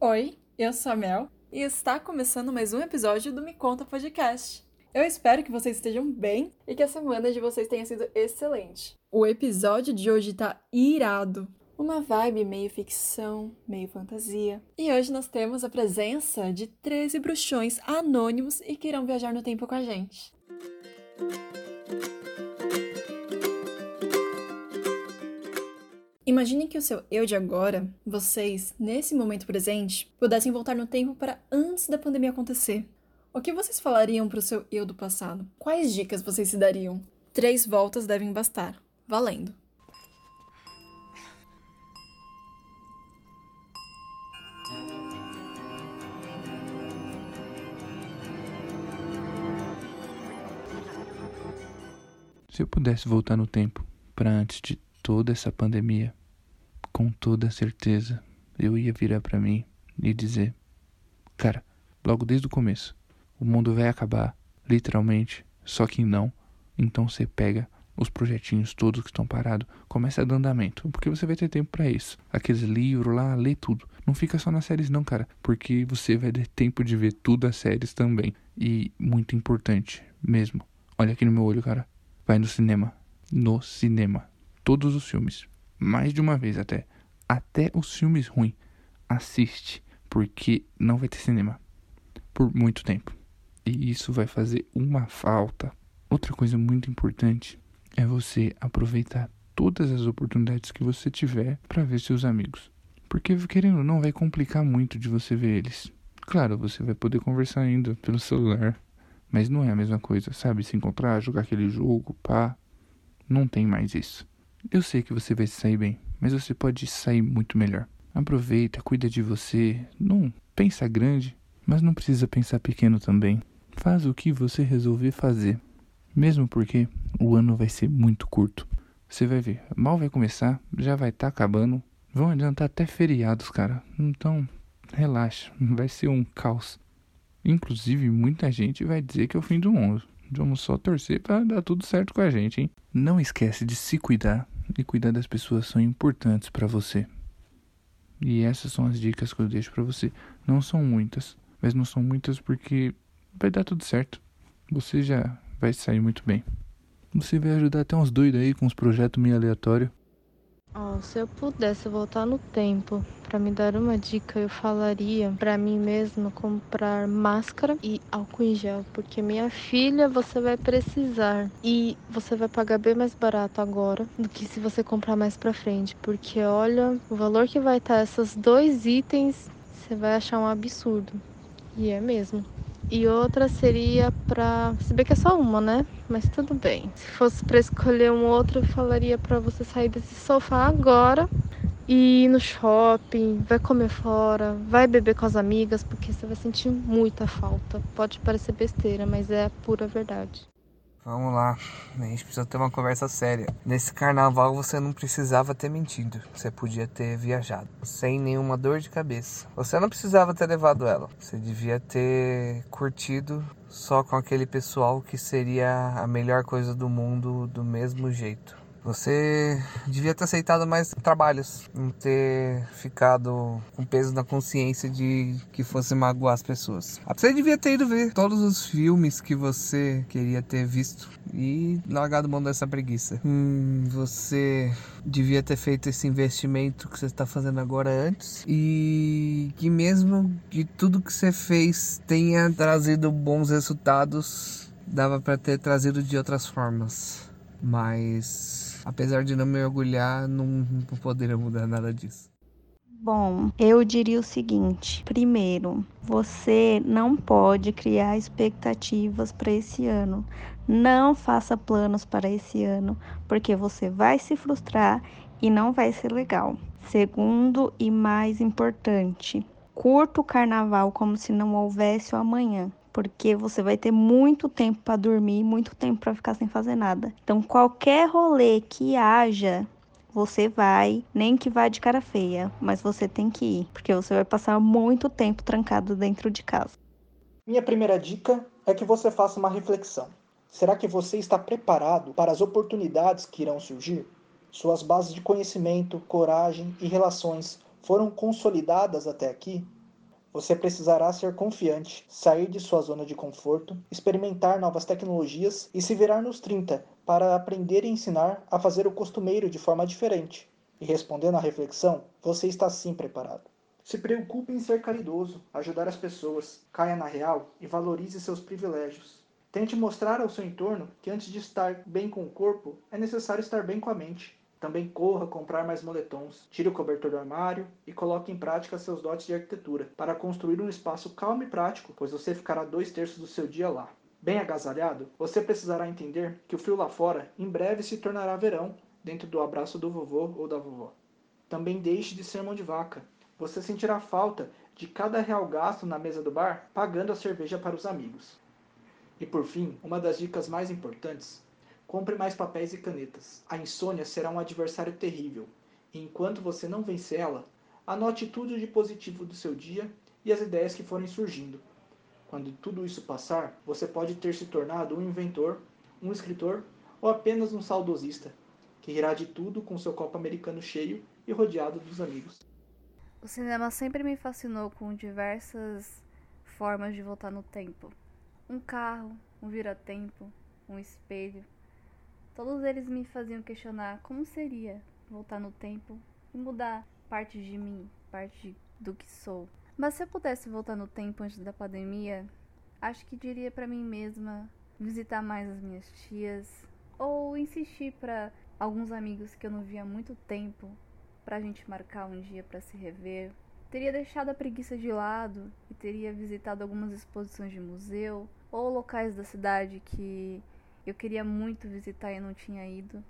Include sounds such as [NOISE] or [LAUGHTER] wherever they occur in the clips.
Oi, eu sou a Mel e está começando mais um episódio do Me Conta Podcast. Eu espero que vocês estejam bem e que a semana de vocês tenha sido excelente. O episódio de hoje tá irado. Uma vibe meio ficção, meio fantasia. E hoje nós temos a presença de 13 bruxões anônimos e que irão viajar no tempo com a gente. Imagine que o seu eu de agora, vocês, nesse momento presente, pudessem voltar no tempo para antes da pandemia acontecer. O que vocês falariam para o seu eu do passado? Quais dicas vocês se dariam? Três voltas devem bastar. Valendo! Se eu pudesse voltar no tempo para antes de toda essa pandemia, com toda certeza eu ia virar para mim e dizer: Cara, logo desde o começo, o mundo vai acabar, literalmente, só que não. Então você pega os projetinhos todos que estão parados, começa a dar andamento, porque você vai ter tempo para isso. Aqueles livros lá, lê tudo. Não fica só nas séries não, cara, porque você vai ter tempo de ver tudo as séries também. E muito importante, mesmo. Olha aqui no meu olho, cara. Vai no cinema. No cinema. Todos os filmes mais de uma vez até. Até os filmes ruins. Assiste, porque não vai ter cinema por muito tempo. E isso vai fazer uma falta. Outra coisa muito importante é você aproveitar todas as oportunidades que você tiver para ver seus amigos. Porque querendo ou não, vai complicar muito de você ver eles. Claro, você vai poder conversar ainda pelo celular, mas não é a mesma coisa, sabe? Se encontrar, jogar aquele jogo, pá. Não tem mais isso. Eu sei que você vai sair bem, mas você pode sair muito melhor. Aproveita, cuida de você. Não pensa grande, mas não precisa pensar pequeno também. Faz o que você resolver fazer. Mesmo porque o ano vai ser muito curto. Você vai ver, mal vai começar, já vai estar tá acabando. Vão adiantar até feriados, cara. Então, relaxa, [LAUGHS] vai ser um caos. Inclusive, muita gente vai dizer que é o fim do mundo. Vamos só torcer para dar tudo certo com a gente, hein? Não esquece de se cuidar e cuidar das pessoas são importantes para você. E essas são as dicas que eu deixo para você. Não são muitas, mas não são muitas porque vai dar tudo certo. Você já vai sair muito bem. Você vai ajudar até uns doidos aí com uns projetos meio aleatórios. Oh, se eu pudesse voltar no tempo para me dar uma dica, eu falaria para mim mesma comprar máscara e álcool em gel, porque minha filha você vai precisar e você vai pagar bem mais barato agora do que se você comprar mais para frente, porque olha, o valor que vai estar esses dois itens, você vai achar um absurdo. E é mesmo. E outra seria pra. Se bem que é só uma, né? Mas tudo bem. Se fosse para escolher um outro, eu falaria para você sair desse sofá agora e ir no shopping, vai comer fora, vai beber com as amigas, porque você vai sentir muita falta. Pode parecer besteira, mas é a pura verdade. Vamos lá, a gente precisa ter uma conversa séria. Nesse carnaval você não precisava ter mentido, você podia ter viajado, sem nenhuma dor de cabeça. Você não precisava ter levado ela, você devia ter curtido só com aquele pessoal que seria a melhor coisa do mundo do mesmo jeito. Você devia ter aceitado mais trabalhos, não ter ficado com peso na consciência de que fosse magoar as pessoas. Você devia ter ido ver todos os filmes que você queria ter visto e largado mão dessa preguiça. Hum, você devia ter feito esse investimento que você está fazendo agora antes e que mesmo que tudo que você fez tenha trazido bons resultados, dava para ter trazido de outras formas. Mas apesar de não me orgulhar, não, poderia mudar nada disso. Bom, eu diria o seguinte: primeiro, você não pode criar expectativas para esse ano. Não faça planos para esse ano, porque você vai se frustrar e não vai ser legal. Segundo e mais importante, curta o carnaval como se não houvesse o amanhã porque você vai ter muito tempo para dormir, muito tempo para ficar sem fazer nada. Então, qualquer rolê que haja, você vai, nem que vá de cara feia, mas você tem que ir, porque você vai passar muito tempo trancado dentro de casa. Minha primeira dica é que você faça uma reflexão. Será que você está preparado para as oportunidades que irão surgir? Suas bases de conhecimento, coragem e relações foram consolidadas até aqui? Você precisará ser confiante, sair de sua zona de conforto, experimentar novas tecnologias e se virar nos 30 para aprender e ensinar a fazer o costumeiro de forma diferente. E respondendo à reflexão, você está sim preparado. Se preocupe em ser caridoso, ajudar as pessoas, caia na real e valorize seus privilégios. Tente mostrar ao seu entorno que antes de estar bem com o corpo, é necessário estar bem com a mente. Também corra comprar mais moletons, tire o cobertor do armário e coloque em prática seus dotes de arquitetura para construir um espaço calmo e prático, pois você ficará dois terços do seu dia lá. Bem agasalhado, você precisará entender que o frio lá fora em breve se tornará verão dentro do abraço do vovô ou da vovó. Também deixe de ser mão de vaca. Você sentirá falta de cada real gasto na mesa do bar pagando a cerveja para os amigos. E por fim, uma das dicas mais importantes: compre mais papéis e canetas. A insônia será um adversário terrível, e enquanto você não vencer ela, anote tudo de positivo do seu dia e as ideias que forem surgindo. Quando tudo isso passar, você pode ter se tornado um inventor, um escritor ou apenas um saudosista que rirá de tudo com seu copo americano cheio e rodeado dos amigos. O cinema sempre me fascinou com diversas formas de voltar no tempo. Um carro, um vira-tempo, um espelho. Todos eles me faziam questionar como seria voltar no tempo e mudar parte de mim, parte do que sou. Mas se eu pudesse voltar no tempo antes da pandemia, acho que diria para mim mesma visitar mais as minhas tias ou insistir para alguns amigos que eu não via há muito tempo pra gente marcar um dia para se rever. Teria deixado a preguiça de lado e teria visitado algumas exposições de museu ou locais da cidade que eu queria muito visitar e não tinha ido.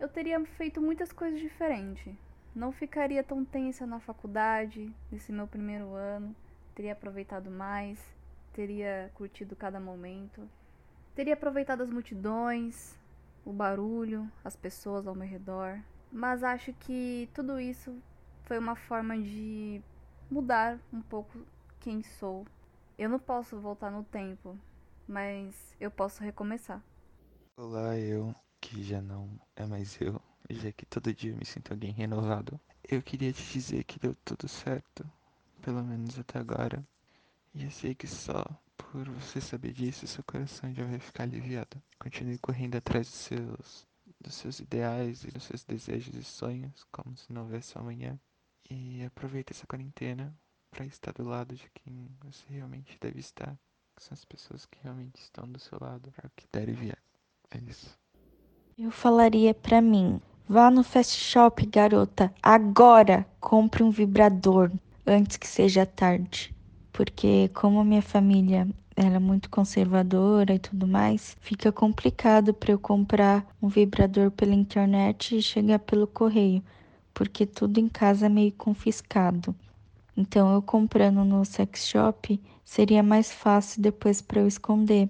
Eu teria feito muitas coisas diferentes. Não ficaria tão tensa na faculdade, nesse meu primeiro ano. Teria aproveitado mais, teria curtido cada momento. Teria aproveitado as multidões, o barulho, as pessoas ao meu redor. Mas acho que tudo isso foi uma forma de mudar um pouco quem sou. Eu não posso voltar no tempo, mas eu posso recomeçar. Olá, eu que já não é mais eu, já que todo dia me sinto alguém renovado. Eu queria te dizer que deu tudo certo, pelo menos até agora. E eu sei que só por você saber disso, seu coração já vai ficar aliviado. Continue correndo atrás dos seus, dos seus ideais e dos seus desejos e sonhos, como se não houvesse amanhã. E aproveite essa quarentena para estar do lado de quem você realmente deve estar. Que são as pessoas que realmente estão do seu lado para o que der e vier. É isso. Eu falaria para mim: vá no fast shop, garota, agora compre um vibrador antes que seja tarde porque como minha família era muito conservadora e tudo mais, fica complicado para eu comprar um vibrador pela internet e chegar pelo correio, porque tudo em casa é meio confiscado. Então eu comprando no sex shop seria mais fácil depois para eu esconder,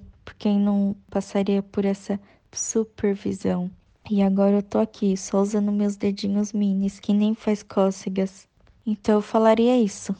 aí não passaria por essa supervisão. E agora eu tô aqui, só usando meus dedinhos minis, que nem faz cócegas. Então eu falaria isso.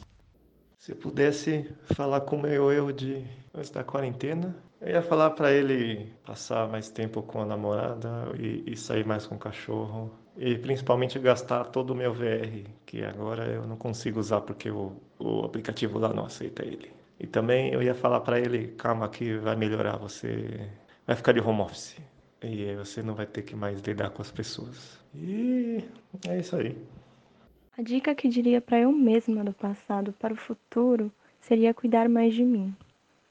Se pudesse falar com o meu eu de antes da quarentena, eu ia falar para ele passar mais tempo com a namorada e, e, sair mais com o cachorro. E principalmente gastar todo o meu VR, que agora eu não consigo usar porque o, o aplicativo lá não aceita ele. E também eu ia falar para ele, calma que vai melhorar, você vai ficar de home office. E aí você não vai ter que mais lidar com as pessoas. E é isso aí. A dica que diria para eu mesma do passado para o futuro seria cuidar mais de mim.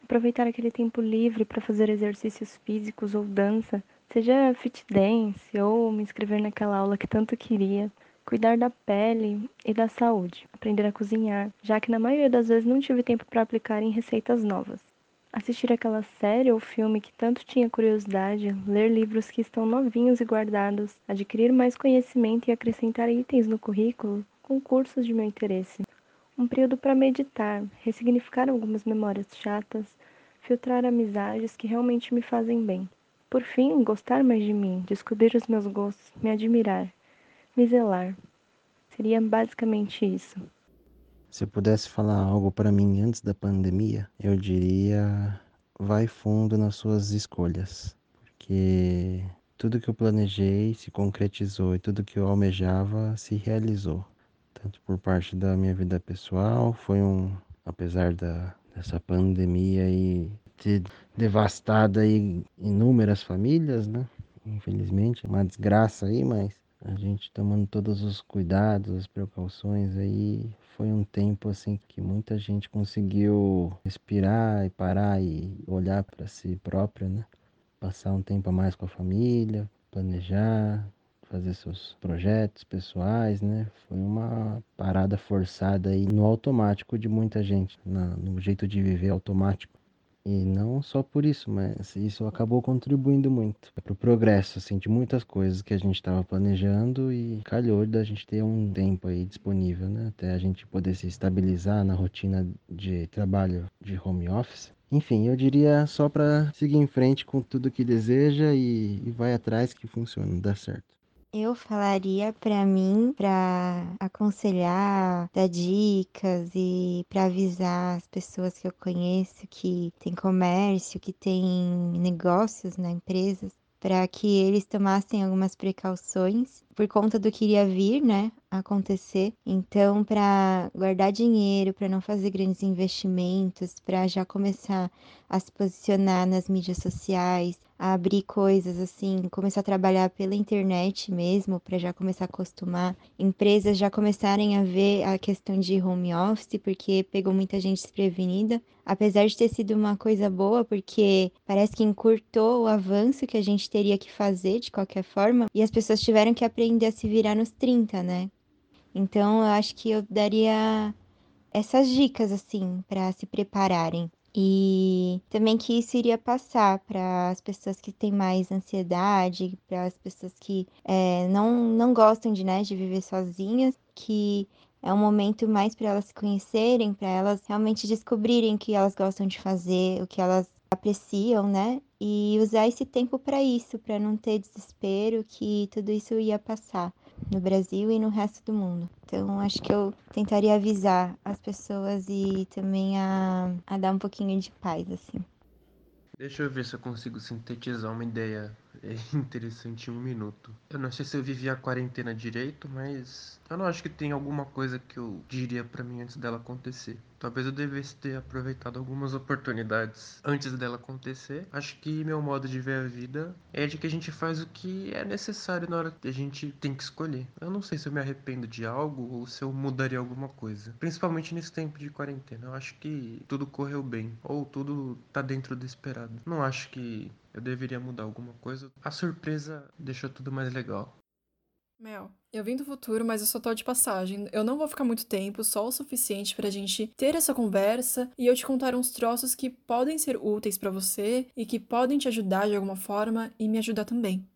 Aproveitar aquele tempo livre para fazer exercícios físicos ou dança, seja fit dance ou me inscrever naquela aula que tanto queria. Cuidar da pele e da saúde. Aprender a cozinhar, já que na maioria das vezes não tive tempo para aplicar em receitas novas assistir aquela série ou filme que tanto tinha curiosidade, ler livros que estão novinhos e guardados, adquirir mais conhecimento e acrescentar itens no currículo com cursos de meu interesse. Um período para meditar, ressignificar algumas memórias chatas, filtrar amizades que realmente me fazem bem. Por fim, gostar mais de mim, descobrir os meus gostos, me admirar, me zelar. Seria basicamente isso. Se eu pudesse falar algo para mim antes da pandemia, eu diria: vai fundo nas suas escolhas, porque tudo que eu planejei se concretizou e tudo que eu almejava se realizou. Tanto por parte da minha vida pessoal, foi um, apesar da, dessa pandemia aí ter devastado aí inúmeras famílias, né? Infelizmente, uma desgraça aí, mas a gente tomando todos os cuidados, as precauções aí, foi um tempo assim que muita gente conseguiu respirar e parar e olhar para si própria, né? Passar um tempo a mais com a família, planejar, fazer seus projetos pessoais, né? Foi uma parada forçada aí no automático de muita gente, na, no jeito de viver automático. E não só por isso, mas isso acabou contribuindo muito para o progresso assim, de muitas coisas que a gente estava planejando e calhou da gente ter um tempo aí disponível, né? Até a gente poder se estabilizar na rotina de trabalho de home office. Enfim, eu diria só para seguir em frente com tudo que deseja e, e vai atrás que funciona, dá certo. Eu falaria para mim, para aconselhar, dar dicas e para avisar as pessoas que eu conheço que tem comércio, que tem negócios na né, empresas, para que eles tomassem algumas precauções por conta do que iria vir, né, acontecer. Então, para guardar dinheiro, para não fazer grandes investimentos, para já começar a se posicionar nas mídias sociais, a abrir coisas assim, começar a trabalhar pela internet mesmo, para já começar a acostumar. Empresas já começarem a ver a questão de home office, porque pegou muita gente desprevenida. Apesar de ter sido uma coisa boa, porque parece que encurtou o avanço que a gente teria que fazer de qualquer forma, e as pessoas tiveram que aprender a se virar nos 30, né? Então eu acho que eu daria essas dicas assim para se prepararem. E também que isso iria passar para as pessoas que têm mais ansiedade, para as pessoas que é, não, não gostam de, né, de viver sozinhas, que é um momento mais para elas se conhecerem, para elas realmente descobrirem o que elas gostam de fazer, o que elas apreciam, né? E usar esse tempo para isso, para não ter desespero que tudo isso ia passar no Brasil e no resto do mundo. Então, acho que eu tentaria avisar as pessoas e também a, a dar um pouquinho de paz, assim. Deixa eu ver se eu consigo sintetizar uma ideia é [LAUGHS] interessante em um minuto. Eu não sei se eu vivi a quarentena direito, mas eu não acho que tem alguma coisa que eu diria para mim antes dela acontecer. Talvez eu devesse ter aproveitado algumas oportunidades antes dela acontecer. Acho que meu modo de ver a vida é de que a gente faz o que é necessário na hora que a gente tem que escolher. Eu não sei se eu me arrependo de algo ou se eu mudaria alguma coisa. Principalmente nesse tempo de quarentena. Eu acho que tudo correu bem. Ou tudo tá dentro do esperado. Não acho que eu deveria mudar alguma coisa. A surpresa deixou tudo mais legal. Mel, eu vim do futuro, mas eu só tô de passagem. Eu não vou ficar muito tempo, só o suficiente pra gente ter essa conversa e eu te contar uns troços que podem ser úteis para você e que podem te ajudar de alguma forma e me ajudar também.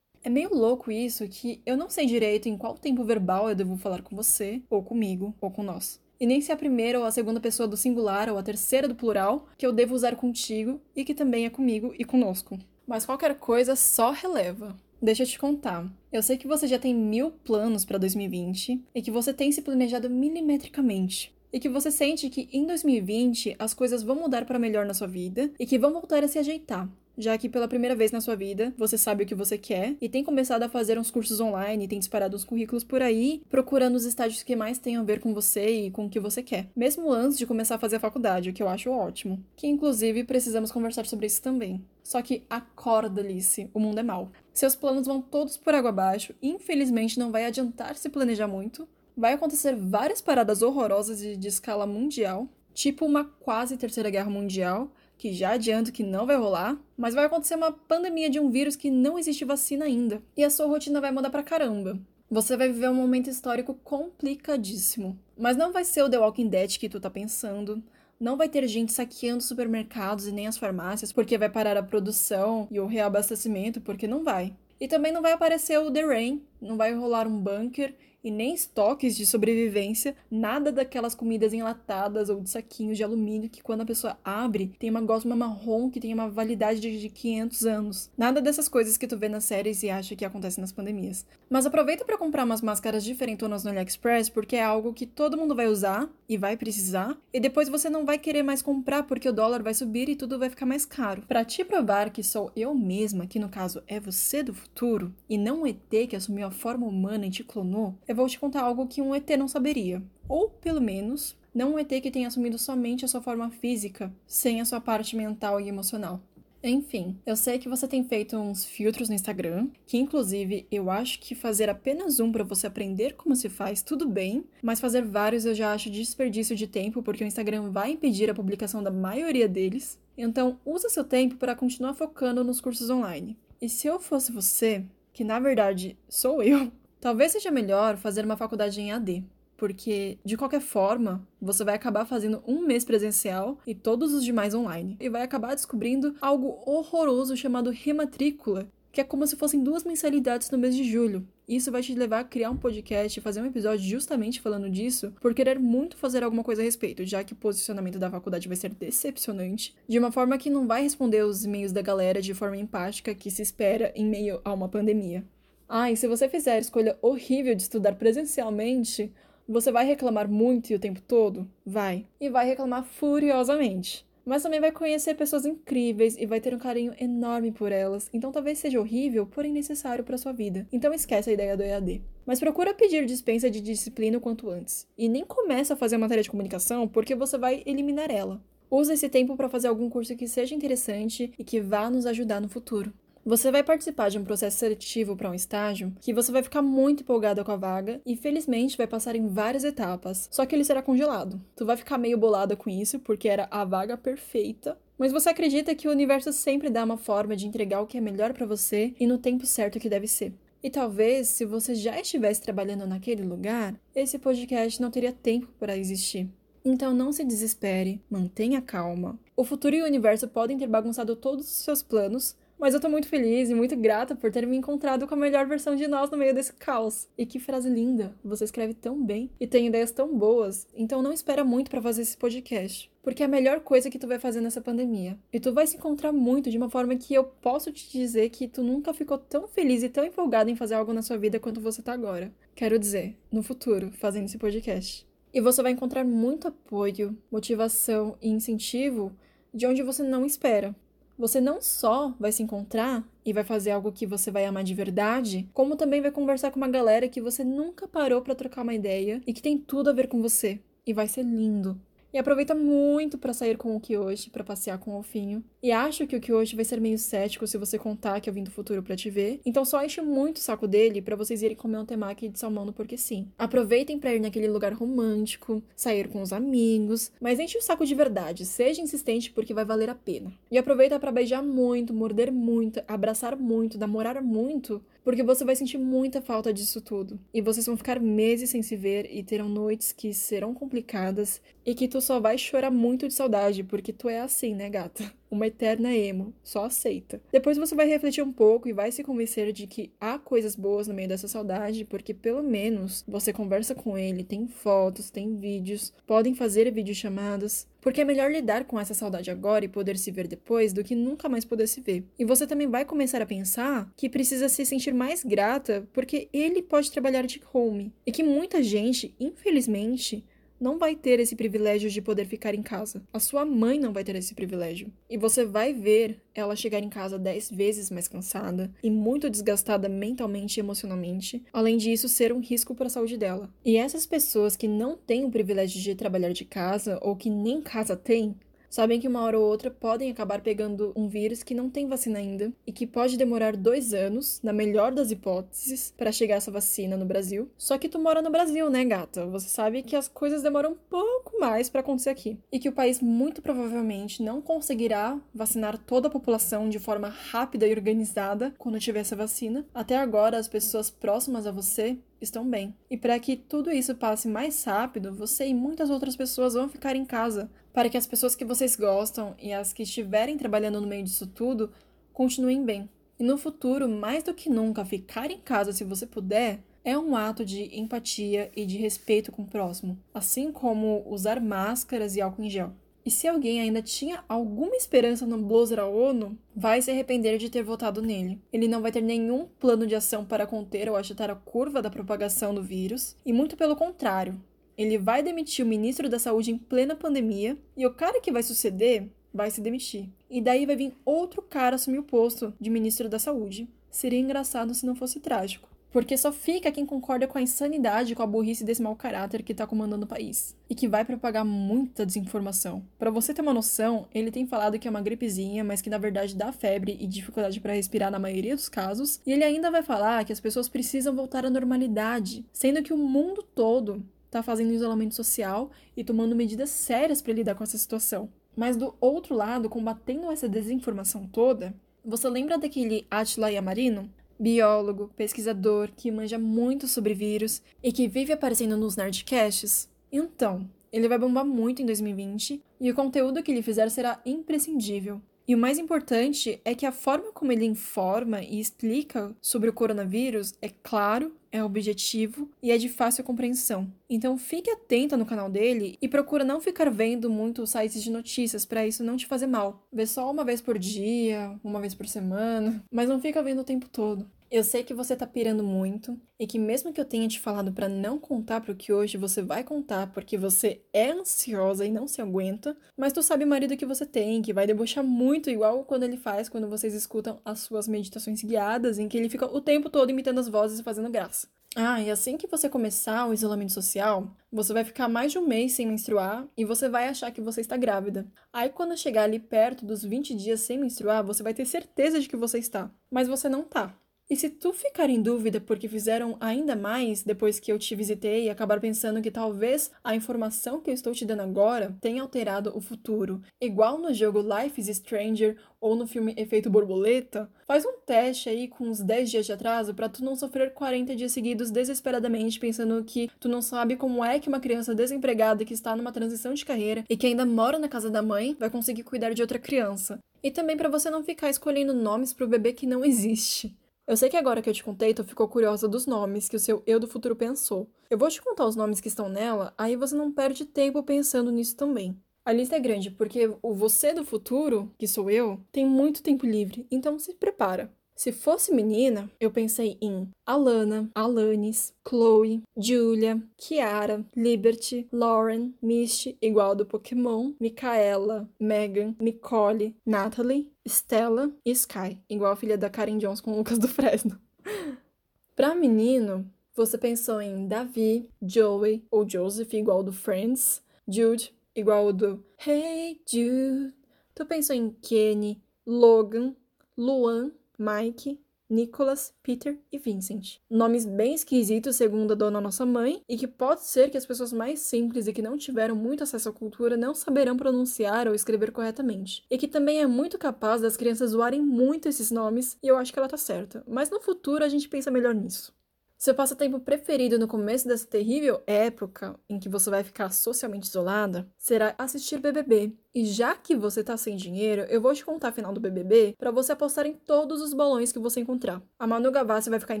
É meio louco isso que eu não sei direito em qual tempo verbal eu devo falar com você, ou comigo, ou com nós e nem se é a primeira ou a segunda pessoa do singular ou a terceira do plural que eu devo usar contigo e que também é comigo e conosco. Mas qualquer coisa só releva. Deixa eu te contar. Eu sei que você já tem mil planos para 2020 e que você tem se planejado milimetricamente. E que você sente que em 2020 as coisas vão mudar para melhor na sua vida e que vão voltar a se ajeitar já que pela primeira vez na sua vida você sabe o que você quer e tem começado a fazer uns cursos online, tem disparado uns currículos por aí, procurando os estágios que mais tenham a ver com você e com o que você quer, mesmo antes de começar a fazer a faculdade, o que eu acho ótimo. Que inclusive precisamos conversar sobre isso também. Só que acorda, Alice, o mundo é mau. Seus planos vão todos por água abaixo, infelizmente não vai adiantar se planejar muito. Vai acontecer várias paradas horrorosas de, de escala mundial, tipo uma quase terceira guerra mundial, que já adianto que não vai rolar, mas vai acontecer uma pandemia de um vírus que não existe vacina ainda, e a sua rotina vai mudar pra caramba. Você vai viver um momento histórico complicadíssimo. Mas não vai ser o The Walking Dead que tu tá pensando. Não vai ter gente saqueando supermercados e nem as farmácias porque vai parar a produção e o reabastecimento, porque não vai. E também não vai aparecer o The Rain, não vai rolar um bunker e nem estoques de sobrevivência, nada daquelas comidas enlatadas ou de saquinhos de alumínio que quando a pessoa abre tem uma gosma marrom que tem uma validade de 500 anos. Nada dessas coisas que tu vê nas séries e acha que acontecem nas pandemias. Mas aproveita para comprar umas máscaras diferentonas no AliExpress porque é algo que todo mundo vai usar e vai precisar e depois você não vai querer mais comprar porque o dólar vai subir e tudo vai ficar mais caro. Para te provar que sou eu mesma, que no caso é você do futuro e não um ET que assumiu a forma humana e te clonou, eu vou te contar algo que um ET não saberia. Ou, pelo menos, não um ET que tenha assumido somente a sua forma física, sem a sua parte mental e emocional. Enfim, eu sei que você tem feito uns filtros no Instagram, que inclusive eu acho que fazer apenas um para você aprender como se faz, tudo bem, mas fazer vários eu já acho desperdício de tempo, porque o Instagram vai impedir a publicação da maioria deles. Então, usa seu tempo para continuar focando nos cursos online. E se eu fosse você, que na verdade sou eu, talvez seja melhor fazer uma faculdade em AD porque de qualquer forma, você vai acabar fazendo um mês presencial e todos os demais online. E vai acabar descobrindo algo horroroso chamado rematrícula, que é como se fossem duas mensalidades no mês de julho. Isso vai te levar a criar um podcast e fazer um episódio justamente falando disso, por querer muito fazer alguma coisa a respeito, já que o posicionamento da faculdade vai ser decepcionante, de uma forma que não vai responder os e-mails da galera de forma empática que se espera em meio a uma pandemia. Ah, e se você fizer a escolha horrível de estudar presencialmente, você vai reclamar muito o tempo todo? Vai. E vai reclamar furiosamente. Mas também vai conhecer pessoas incríveis e vai ter um carinho enorme por elas. Então talvez seja horrível, porém necessário para sua vida. Então esquece a ideia do EAD. Mas procura pedir dispensa de disciplina o quanto antes. E nem começa a fazer matéria de comunicação porque você vai eliminar ela. Use esse tempo para fazer algum curso que seja interessante e que vá nos ajudar no futuro. Você vai participar de um processo seletivo para um estágio que você vai ficar muito empolgada com a vaga e felizmente vai passar em várias etapas, só que ele será congelado. Tu vai ficar meio bolada com isso porque era a vaga perfeita, mas você acredita que o universo sempre dá uma forma de entregar o que é melhor para você e no tempo certo que deve ser. E talvez, se você já estivesse trabalhando naquele lugar, esse podcast não teria tempo para existir. Então não se desespere, mantenha calma. O futuro e o universo podem ter bagunçado todos os seus planos, mas eu tô muito feliz e muito grata por ter me encontrado com a melhor versão de nós no meio desse caos. E que frase linda! Você escreve tão bem e tem ideias tão boas, então não espera muito para fazer esse podcast. Porque é a melhor coisa que tu vai fazer nessa pandemia. E tu vai se encontrar muito de uma forma que eu posso te dizer que tu nunca ficou tão feliz e tão empolgado em fazer algo na sua vida quanto você tá agora. Quero dizer, no futuro, fazendo esse podcast. E você vai encontrar muito apoio, motivação e incentivo de onde você não espera você não só vai se encontrar e vai fazer algo que você vai amar de verdade, como também vai conversar com uma galera que você nunca parou para trocar uma ideia e que tem tudo a ver com você. E vai ser lindo. E aproveita muito para sair com o Kyoshi, para passear com o Alfinho. E acho que o Kyoshi vai ser meio cético se você contar que eu vim do futuro para te ver. Então só enche muito o saco dele para vocês irem comer um temaki de salmão no Porque Sim. Aproveitem para ir naquele lugar romântico, sair com os amigos, mas enche o saco de verdade, seja insistente porque vai valer a pena. E aproveita para beijar muito, morder muito, abraçar muito, namorar muito, porque você vai sentir muita falta disso tudo. E vocês vão ficar meses sem se ver e terão noites que serão complicadas e que tu só vai chorar muito de saudade, porque tu é assim, né, gata? Uma eterna emo, só aceita. Depois você vai refletir um pouco e vai se convencer de que há coisas boas no meio dessa saudade, porque pelo menos você conversa com ele, tem fotos, tem vídeos, podem fazer videochamadas, porque é melhor lidar com essa saudade agora e poder se ver depois do que nunca mais poder se ver. E você também vai começar a pensar que precisa se sentir mais grata porque ele pode trabalhar de home. E que muita gente, infelizmente, não vai ter esse privilégio de poder ficar em casa. A sua mãe não vai ter esse privilégio. E você vai ver ela chegar em casa dez vezes mais cansada e muito desgastada mentalmente e emocionalmente, além disso ser um risco para a saúde dela. E essas pessoas que não têm o privilégio de trabalhar de casa ou que nem casa têm, sabem que uma hora ou outra podem acabar pegando um vírus que não tem vacina ainda e que pode demorar dois anos, na melhor das hipóteses, para chegar essa vacina no Brasil. Só que tu mora no Brasil, né, gata? Você sabe que as coisas demoram um pouco mais para acontecer aqui e que o país muito provavelmente não conseguirá vacinar toda a população de forma rápida e organizada quando tiver essa vacina. Até agora, as pessoas próximas a você estão bem. E para que tudo isso passe mais rápido, você e muitas outras pessoas vão ficar em casa, para que as pessoas que vocês gostam e as que estiverem trabalhando no meio disso tudo continuem bem. E no futuro, mais do que nunca, ficar em casa se você puder é um ato de empatia e de respeito com o próximo, assim como usar máscaras e álcool em gel. E se alguém ainda tinha alguma esperança no Bloser à ONU, vai se arrepender de ter votado nele. Ele não vai ter nenhum plano de ação para conter ou agitar a curva da propagação do vírus, e muito pelo contrário. Ele vai demitir o ministro da Saúde em plena pandemia, e o cara que vai suceder vai se demitir. E daí vai vir outro cara assumir o posto de ministro da Saúde. Seria engraçado se não fosse trágico. Porque só fica quem concorda com a insanidade com a burrice desse mau caráter que tá comandando o país. E que vai propagar muita desinformação. Para você ter uma noção, ele tem falado que é uma gripezinha, mas que na verdade dá febre e dificuldade para respirar na maioria dos casos. E ele ainda vai falar que as pessoas precisam voltar à normalidade, sendo que o mundo todo tá fazendo isolamento social e tomando medidas sérias para lidar com essa situação. Mas do outro lado, combatendo essa desinformação toda, você lembra daquele Atila Yamarino? biólogo, pesquisador que manja muito sobre vírus e que vive aparecendo nos Nerdcasts? Então, ele vai bombar muito em 2020 e o conteúdo que ele fizer será imprescindível. E o mais importante é que a forma como ele informa e explica sobre o coronavírus é claro, é objetivo e é de fácil compreensão. Então fique atenta no canal dele e procura não ficar vendo muitos sites de notícias para isso não te fazer mal. Vê só uma vez por dia, uma vez por semana, mas não fica vendo o tempo todo. Eu sei que você tá pirando muito e que mesmo que eu tenha te falado para não contar pro que hoje você vai contar porque você é ansiosa e não se aguenta, mas tu sabe o marido que você tem, que vai debochar muito igual quando ele faz quando vocês escutam as suas meditações guiadas em que ele fica o tempo todo imitando as vozes e fazendo graça. Ah, e assim que você começar o isolamento social, você vai ficar mais de um mês sem menstruar e você vai achar que você está grávida. Aí, quando chegar ali perto dos 20 dias sem menstruar, você vai ter certeza de que você está. Mas você não tá. E se tu ficar em dúvida porque fizeram ainda mais depois que eu te visitei e acabar pensando que talvez a informação que eu estou te dando agora tenha alterado o futuro, igual no jogo Life is Stranger ou no filme Efeito Borboleta, faz um teste aí com uns 10 dias de atraso para tu não sofrer 40 dias seguidos desesperadamente pensando que tu não sabe como é que uma criança desempregada que está numa transição de carreira e que ainda mora na casa da mãe vai conseguir cuidar de outra criança. E também para você não ficar escolhendo nomes pro bebê que não existe. Eu sei que agora que eu te contei, tu ficou curiosa dos nomes que o seu eu do futuro pensou. Eu vou te contar os nomes que estão nela, aí você não perde tempo pensando nisso também. A lista é grande, porque o você do futuro, que sou eu, tem muito tempo livre, então se prepara. Se fosse menina, eu pensei em Alana, Alanis, Chloe, Julia, Kiara, Liberty, Lauren, Misty, igual do Pokémon, Micaela, Megan, Nicole, Natalie, Stella e Sky, igual a filha da Karen Jones com o Lucas do Fresno. [LAUGHS] pra menino, você pensou em Davi, Joey ou Joseph, igual do Friends, Jude, igual do Hey Jude. Tu pensou em Kenny, Logan, Luan, Mike, Nicholas, Peter e Vincent. Nomes bem esquisitos, segundo a dona nossa mãe, e que pode ser que as pessoas mais simples e que não tiveram muito acesso à cultura não saberão pronunciar ou escrever corretamente. E que também é muito capaz das crianças zoarem muito esses nomes, e eu acho que ela tá certa. Mas no futuro a gente pensa melhor nisso. Seu passatempo preferido no começo dessa terrível época em que você vai ficar socialmente isolada será assistir BBB. E já que você tá sem dinheiro, eu vou te contar a final do BBB para você apostar em todos os balões que você encontrar. A Manu Gavassi vai ficar em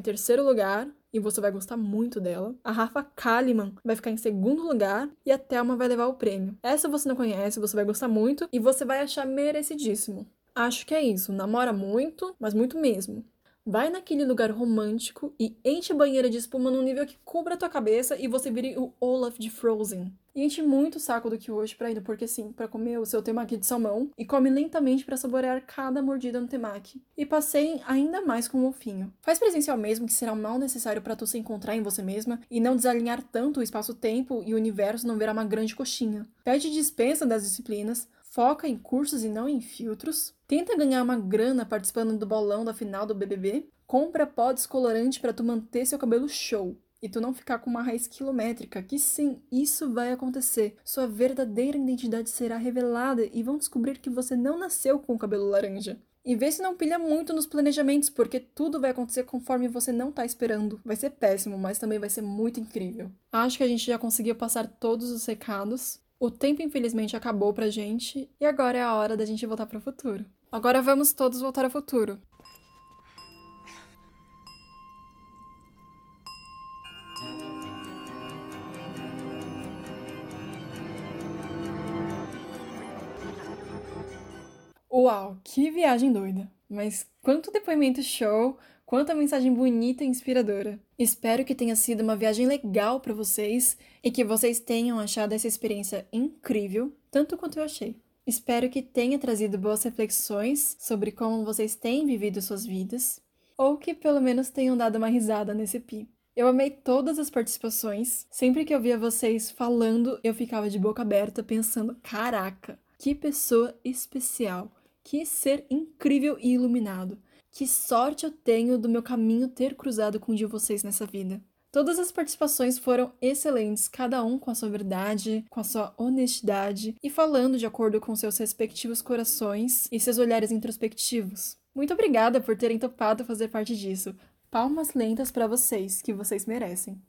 terceiro lugar e você vai gostar muito dela. A Rafa Kalimann vai ficar em segundo lugar e a Thelma vai levar o prêmio. Essa você não conhece, você vai gostar muito e você vai achar merecidíssimo. Acho que é isso. Namora muito, mas muito mesmo. Vai naquele lugar romântico e enche a banheira de espuma num nível que cubra a tua cabeça e você vire o Olaf de Frozen. E enche muito o saco do que hoje pra ir, porque sim, para comer o seu temaki de salmão e come lentamente para saborear cada mordida no temaki. E passeiem ainda mais com o mofinho. Faz presencial mesmo que será um mal necessário para tu se encontrar em você mesma e não desalinhar tanto o espaço-tempo e o universo não virar uma grande coxinha. Pede dispensa das disciplinas, foca em cursos e não em filtros, tenta ganhar uma grana participando do bolão da final do BBB, compra pó descolorante para tu manter seu cabelo show e tu não ficar com uma raiz quilométrica, que sim, isso vai acontecer. Sua verdadeira identidade será revelada e vão descobrir que você não nasceu com o cabelo laranja. E vê se não pilha muito nos planejamentos, porque tudo vai acontecer conforme você não tá esperando. Vai ser péssimo, mas também vai ser muito incrível. Acho que a gente já conseguiu passar todos os recados. O tempo, infelizmente, acabou pra gente e agora é a hora da gente voltar pro futuro. Agora vamos todos voltar ao futuro. Uau, que viagem doida! Mas quanto depoimento show! Quanta mensagem bonita e inspiradora. Espero que tenha sido uma viagem legal para vocês e que vocês tenham achado essa experiência incrível, tanto quanto eu achei. Espero que tenha trazido boas reflexões sobre como vocês têm vivido suas vidas ou que pelo menos tenham dado uma risada nesse pi. Eu amei todas as participações. Sempre que eu via vocês falando, eu ficava de boca aberta pensando: caraca, que pessoa especial, que ser incrível e iluminado. Que sorte eu tenho do meu caminho ter cruzado com um de vocês nessa vida. Todas as participações foram excelentes, cada um com a sua verdade, com a sua honestidade e falando de acordo com seus respectivos corações e seus olhares introspectivos. Muito obrigada por terem topado fazer parte disso. Palmas lentas para vocês, que vocês merecem.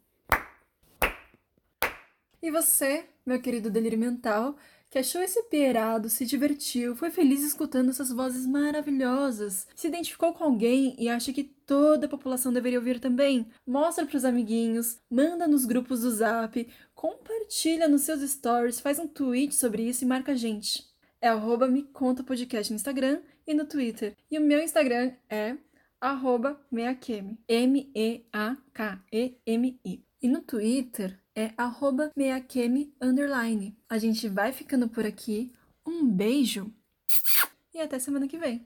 E você, meu querido delírio mental, que achou esse pierado, se divertiu, foi feliz escutando essas vozes maravilhosas, se identificou com alguém e acha que toda a população deveria ouvir também, mostra para os amiguinhos, manda nos grupos do Zap, compartilha nos seus stories, faz um tweet sobre isso e marca a gente. É arroba me conta podcast no Instagram e no Twitter. E o meu Instagram é arroba meakemi, M-E-A-K-E-M-I. E no Twitter é arroba meakemi underline. A gente vai ficando por aqui. Um beijo e até semana que vem.